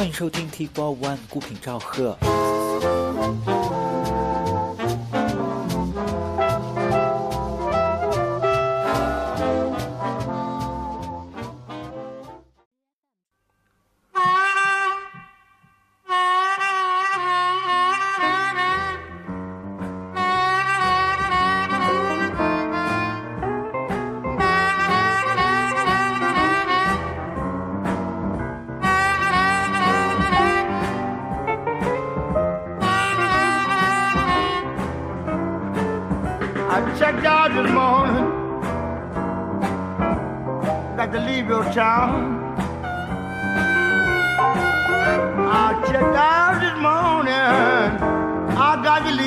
欢迎收听 T Four One 孤品赵贺。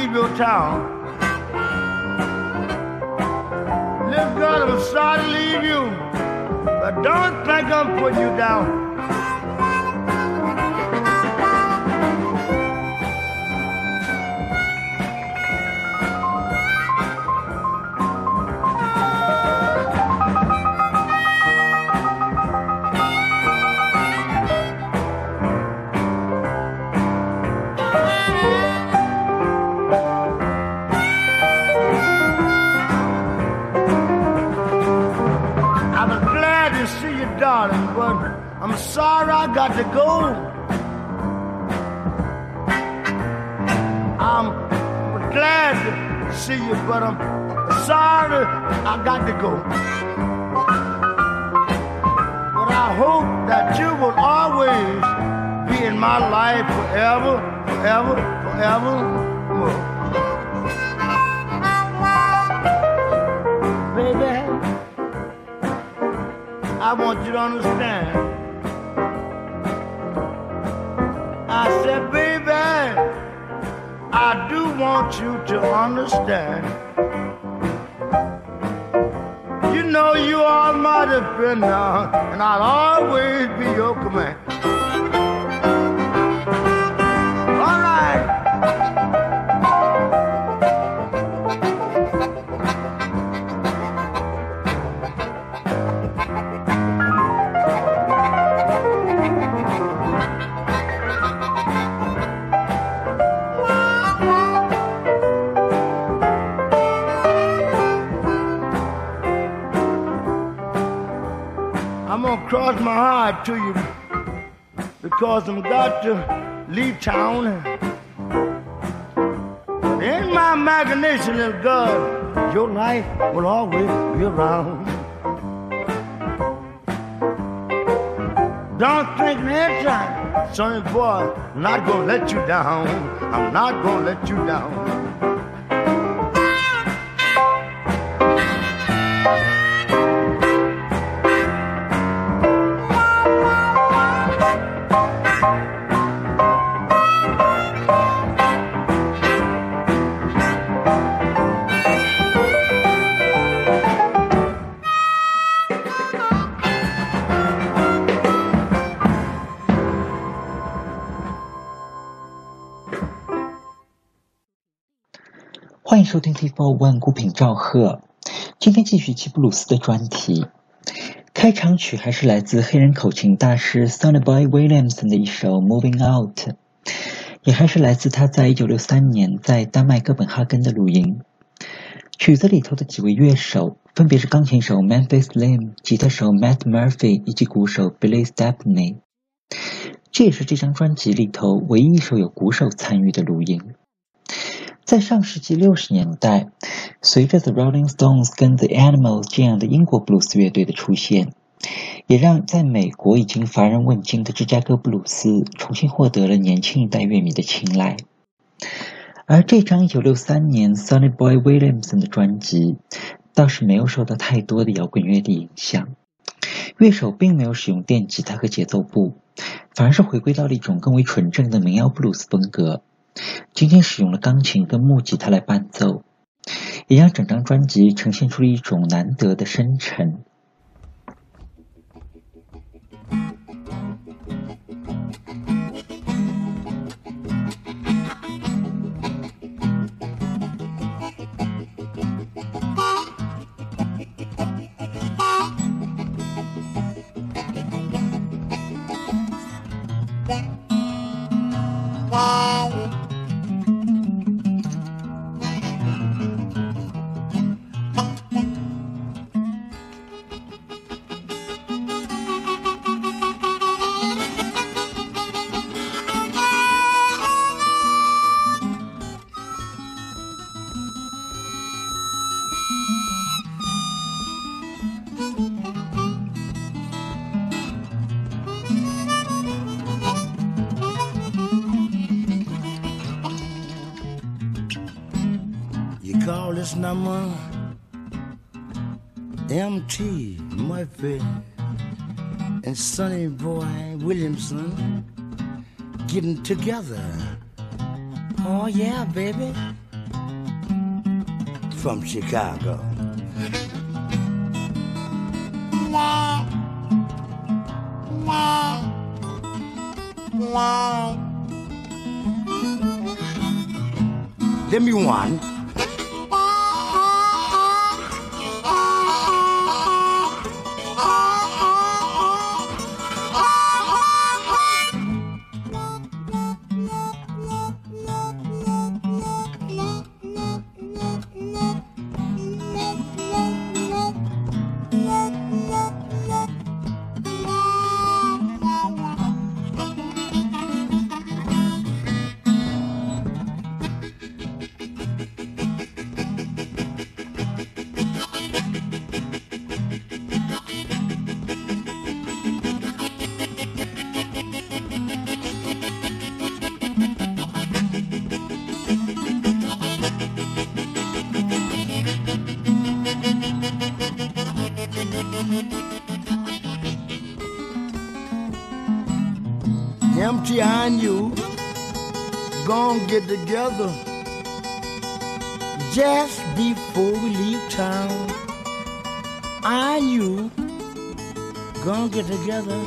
Leave your town. Little girl, I'm sorry to leave you, but don't think I'm putting you down. But I'm sorry I got to go. But I hope that you will always be in my life forever, forever, forever. Baby, I want you to understand. I do want you to understand. You know you are my defender, and I'll always be your command. My heart to you because I'm got to leave town. In my imagination, little girl, your life will always be around. Don't think next time, sonny boy, I'm not gonna let you down. I'm not gonna let you down. 收听 TFO One 孤品赵贺。今天继续齐布鲁斯的专题。开场曲还是来自黑人口琴大师 Sonny Boy Williamson 的一首《Moving Out》，也还是来自他在一九六三年在丹麦哥本哈根的录音。曲子里头的几位乐手分别是钢琴手 Memphis Lim、吉他手 Matt Murphy 以及鼓手 Billy Stepney。这也是这张专辑里头唯一一首有鼓手参与的录音。在上世纪六十年代，随着 The Rolling Stones 跟 The Animals 这样的英国布鲁斯乐队的出现，也让在美国已经乏人问津的芝加哥布鲁斯重新获得了年轻一代乐迷的青睐。而这张1963年 Sonny Boy Williamson 的专辑，倒是没有受到太多的摇滚乐的影响。乐手并没有使用电吉他和节奏部，反而是回归到了一种更为纯正的民谣布鲁斯风格。仅仅使用了钢琴跟木吉他来伴奏，也让整张专辑呈现出了一种难得的深沉。And Sonny Boy Williamson getting together. Oh, yeah, baby. From Chicago. Let me one. Empty and you gonna get together just before we leave town. I and you gonna get together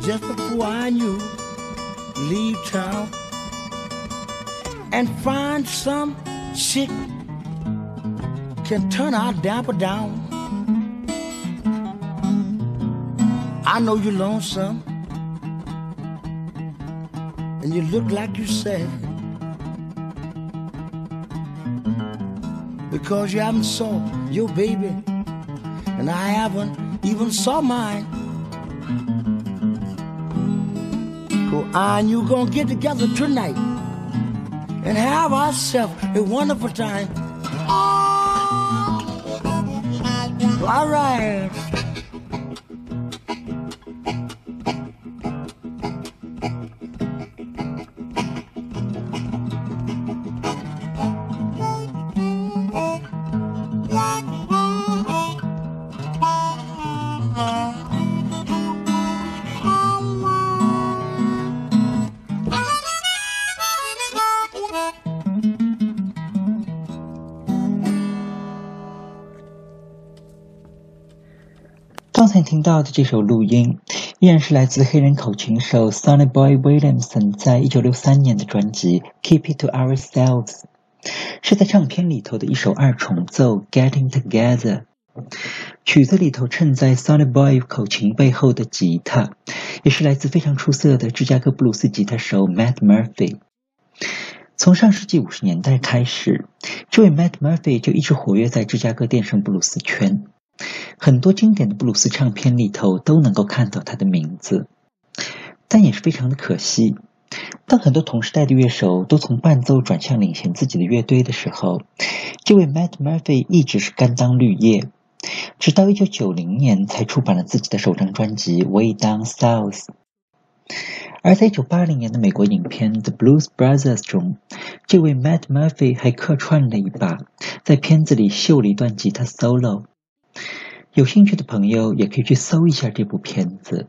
just before I and you leave town and find some chick can turn our dapper down. I know you're lonesome you look like you said because you haven't saw your baby and I haven't even saw mine. I and you gonna get together tonight and have ourselves a wonderful time. All right. 听到的这首录音，依然是来自黑人口琴手 Sonny Boy Williamson 在一九六三年的专辑《Keep It to Ourselves》，是在唱片里头的一首二重奏《Getting Together》。曲子里头衬在 Sonny Boy 口琴背后的吉他，也是来自非常出色的芝加哥布鲁斯吉他手 Matt Murphy。从上世纪五十年代开始，这位 Matt Murphy 就一直活跃在芝加哥电声布鲁斯圈。很多经典的布鲁斯唱片里头都能够看到他的名字，但也是非常的可惜。当很多同时代的乐手都从伴奏转向领衔自己的乐队的时候，这位 Matt Murphy 一直是甘当绿叶，直到一九九零年才出版了自己的首张专辑《Way Down South》。而在一九八零年的美国影片《The Blues Brothers》中，这位 Matt Murphy 还客串了一把，在片子里秀了一段吉他 solo。有兴趣的朋友也可以去搜一下这部片子。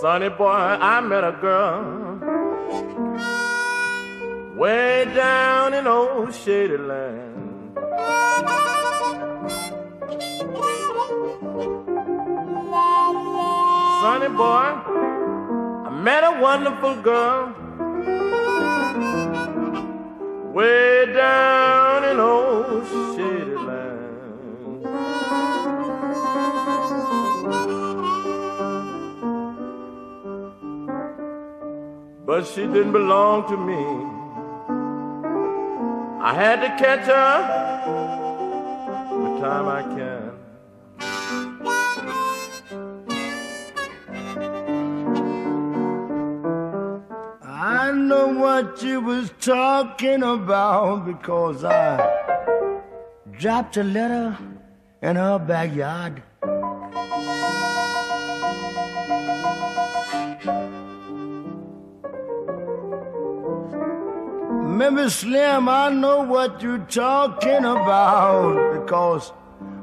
Sonny boy, I met a girl way down in old shady land. Sonny boy, I met a wonderful girl way down in old shady land. But she didn't belong to me. I had to catch her the time I can. What you was talking about because I dropped a letter in her backyard. Memphis Slim, I know what you're talking about because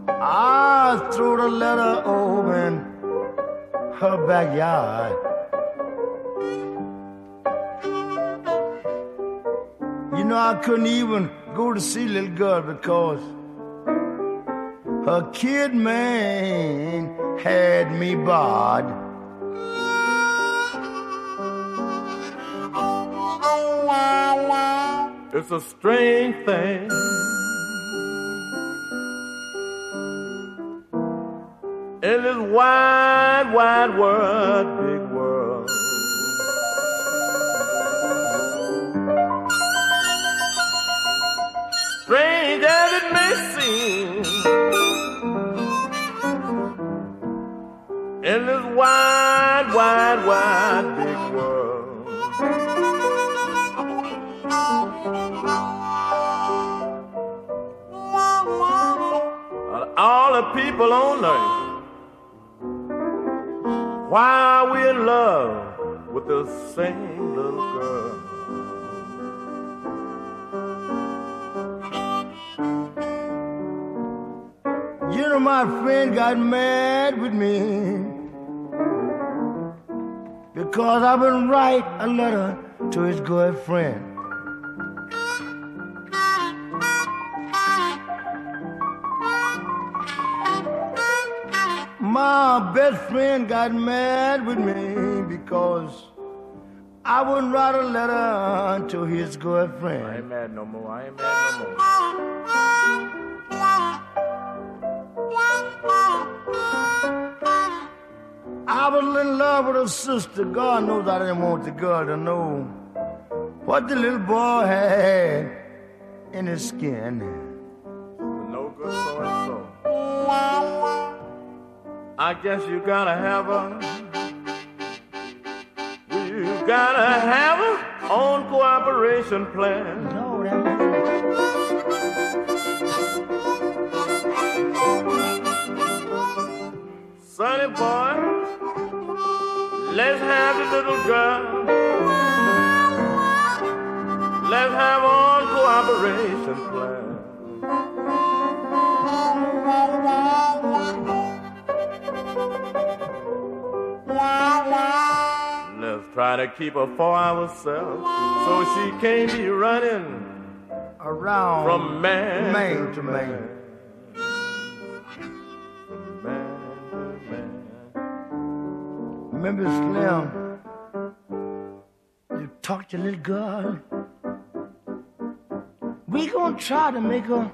I threw the letter over in her backyard. Know, I couldn't even go to see little girl because her kid man had me barred. It's a strange thing. In this wide, wide world. People on earth. Why we in love with the same little girl? You know, my friend got mad with me because I've been write a letter to his girlfriend. My best friend got mad with me because I wouldn't write a letter to his I girlfriend. ain't mad no more. I ain't mad no more. I was in love with her sister. God knows I didn't want the girl to know what the little boy had in his skin. No good so. I guess you gotta have a. You gotta have a own cooperation plan. No, Sonny boy, let's have the little girl. Let's have on cooperation to keep her for ourselves so she can't be running around from man, man to man. From man to man. Remember, Slim, you talk to little girl. We gonna try to make her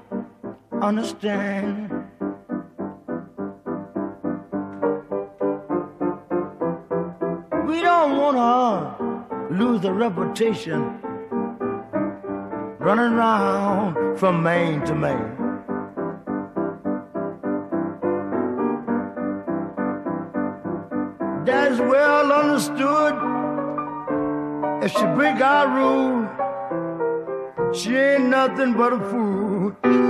understand. We don't wanna lose the reputation running around from main to main. That's well understood. If she break our rule, she ain't nothing but a fool.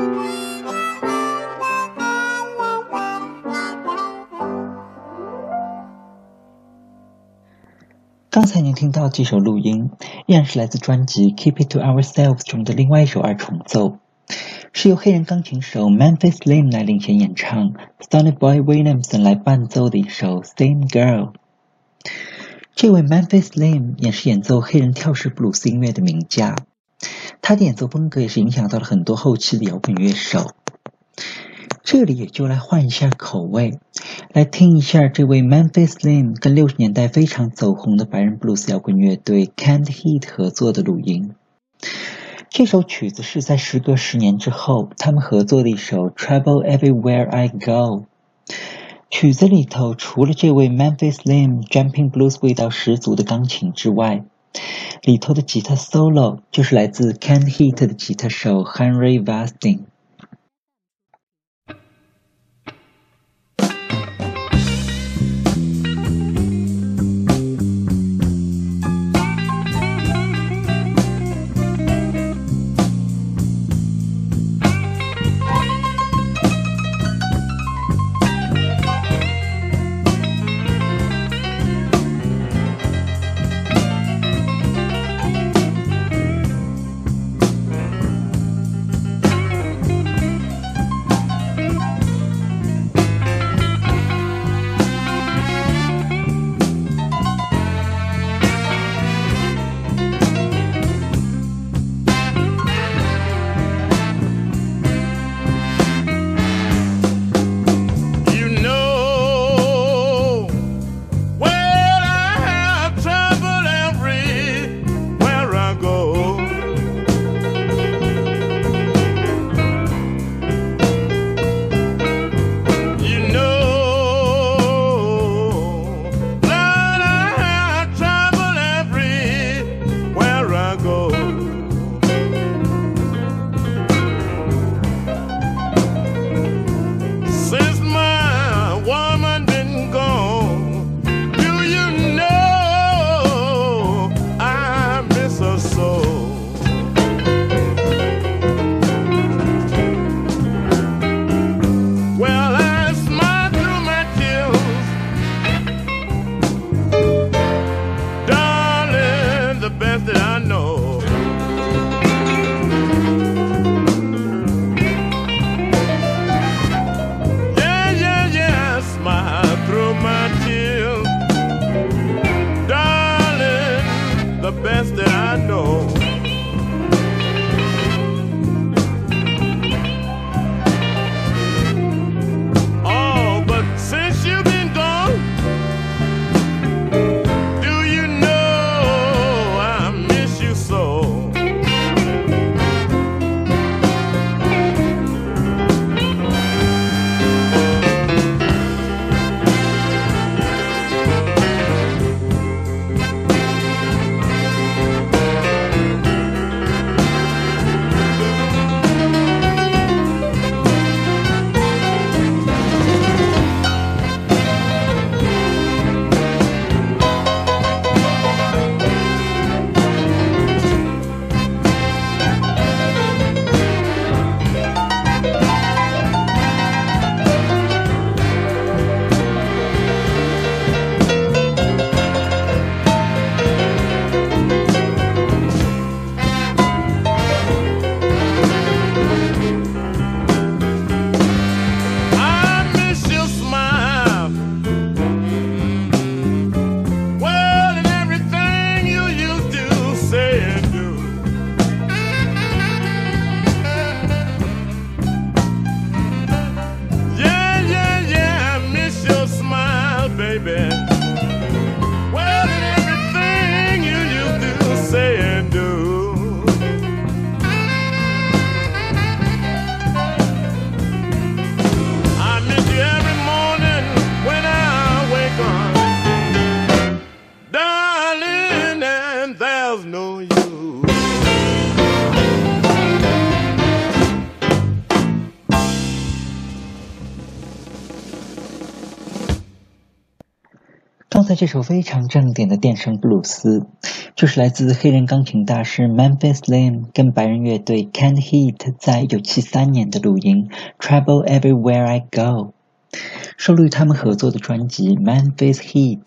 刚才您听到这首录音，依然是来自专辑《Keep It to Ourselves》中的另外一首二重奏，是由黑人钢琴手 Memphis Slim 来领衔演唱，Sonny Boy Williamson 来伴奏的一首《Same Girl》。这位 Memphis Slim 也是演奏黑人跳式布鲁斯音乐的名家，他的演奏风格也是影响到了很多后期的摇滚乐手。这里也就来换一下口味，来听一下这位 Memphis Slim 跟六十年代非常走红的白人布鲁斯摇滚乐队 Canned Heat 合作的录音。这首曲子是在时隔十年之后，他们合作的一首《Trouble Everywhere I Go》。曲子里头除了这位 Memphis Slim Jumping Blues 味道十足的钢琴之外，里头的吉他 solo 就是来自 Canned Heat 的吉他手 Henry Vasting。这首非常正点的电声布鲁斯，就是来自黑人钢琴大师 Memphis Slim 跟白人乐队 Can't Heat 在1973年的录音《Trouble Everywhere I Go》，收录于他们合作的专辑《Memphis Heat》。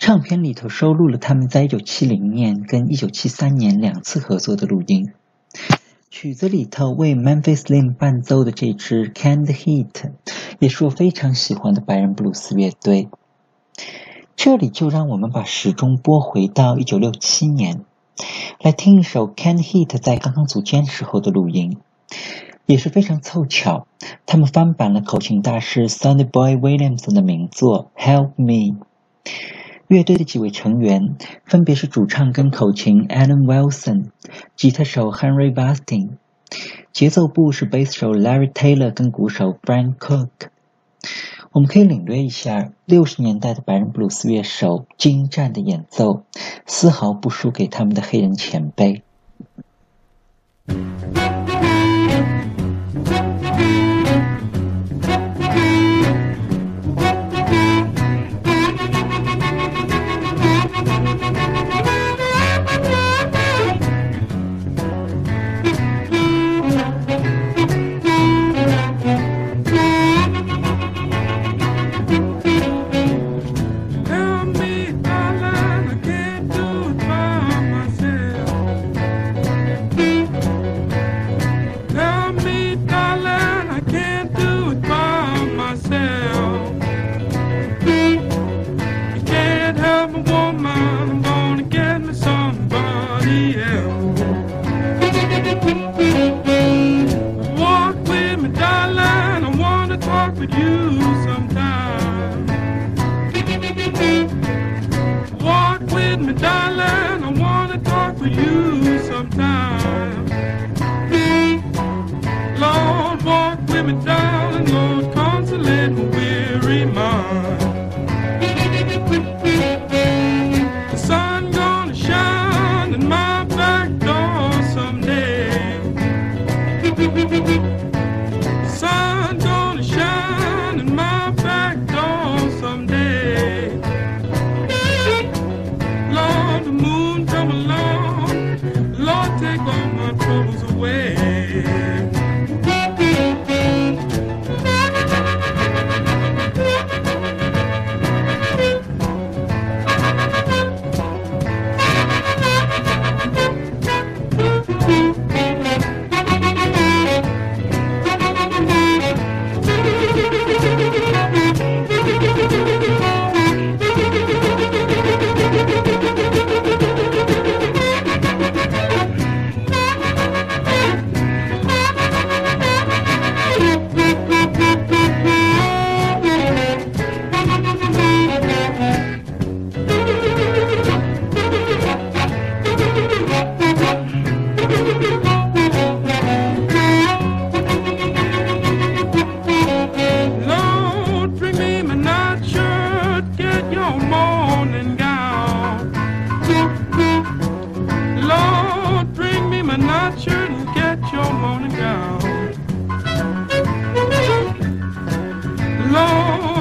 唱片里头收录了他们在1970年跟1973年两次合作的录音。曲子里头为 Memphis Slim 伴奏的这支 Can't Heat，也是我非常喜欢的白人布鲁斯乐队。这里就让我们把时钟拨回到一九六七年，来听一首 Ken Heat 在刚刚组建时候的录音，也是非常凑巧，他们翻版了口琴大师 Sonny Boy Williams 的名作《Help Me》。乐队的几位成员分别是主唱跟口琴 Alan Wilson、吉他手 Henry Bastin、节奏部是贝斯手 Larry Taylor 跟鼓手 Frank Cook。我们可以领略一下六十年代的白人布鲁斯乐手精湛的演奏，丝毫不输给他们的黑人前辈。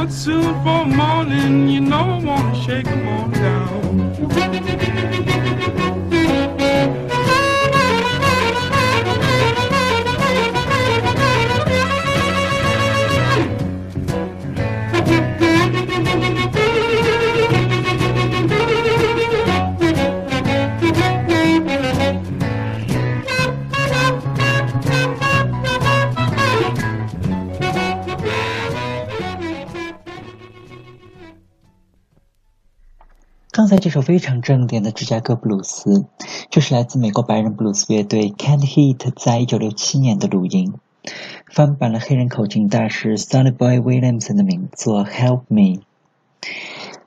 Lord, soon for morning, you know I wanna shake 'em all down. 才这首非常正点的芝加哥布鲁斯，就是来自美国白人布鲁斯乐队 Can't Hit 在一九六七年的录音，翻版了黑人口琴大师 Sonny Boy Williamson 的名作《Help Me》。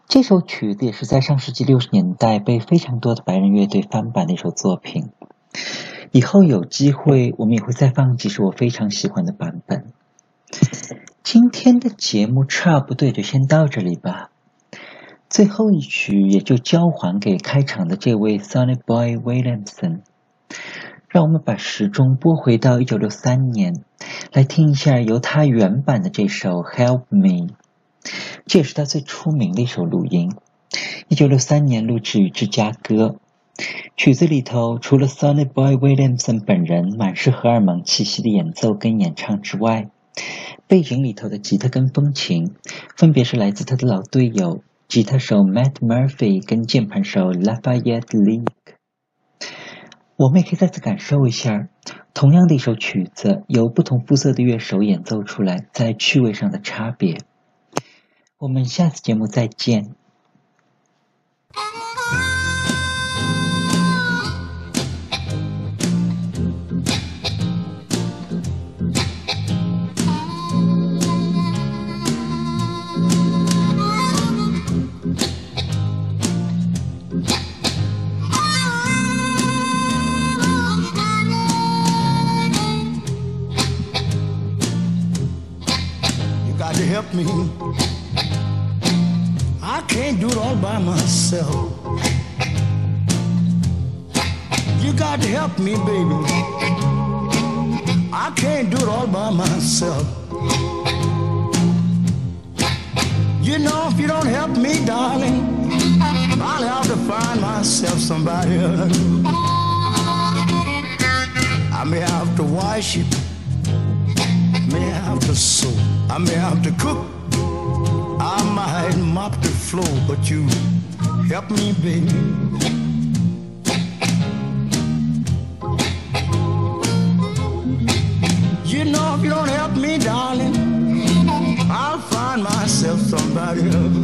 这首曲子也是在上世纪六十年代被非常多的白人乐队翻版的一首作品。以后有机会，我们也会再放几首我非常喜欢的版本。今天的节目差不多就先到这里吧。最后一曲也就交还给开场的这位 Sonny Boy Williamson。让我们把时钟拨回到一九六三年，来听一下由他原版的这首《Help Me》，这也是他最出名的一首录音。一九六三年录制于芝加哥。曲子里头除了 Sonny Boy Williamson 本人满是荷尔蒙气息的演奏跟演唱之外，背景里头的吉他跟风琴，分别是来自他的老队友。吉他手 Matt Murphy 跟键盘手 Lafayette Link，我们也可以再次感受一下，同样的一首曲子，由不同肤色的乐手演奏出来，在趣味上的差别。我们下次节目再见。Myself. You got to help me, baby. I can't do it all by myself. You know, if you don't help me, darling, I'll have to find myself somebody else. I may have to wash it may have to sew, I may have to cook, I might mop the floor, but you help me, baby. You know, if you don't help me, darling, I'll find myself somebody else.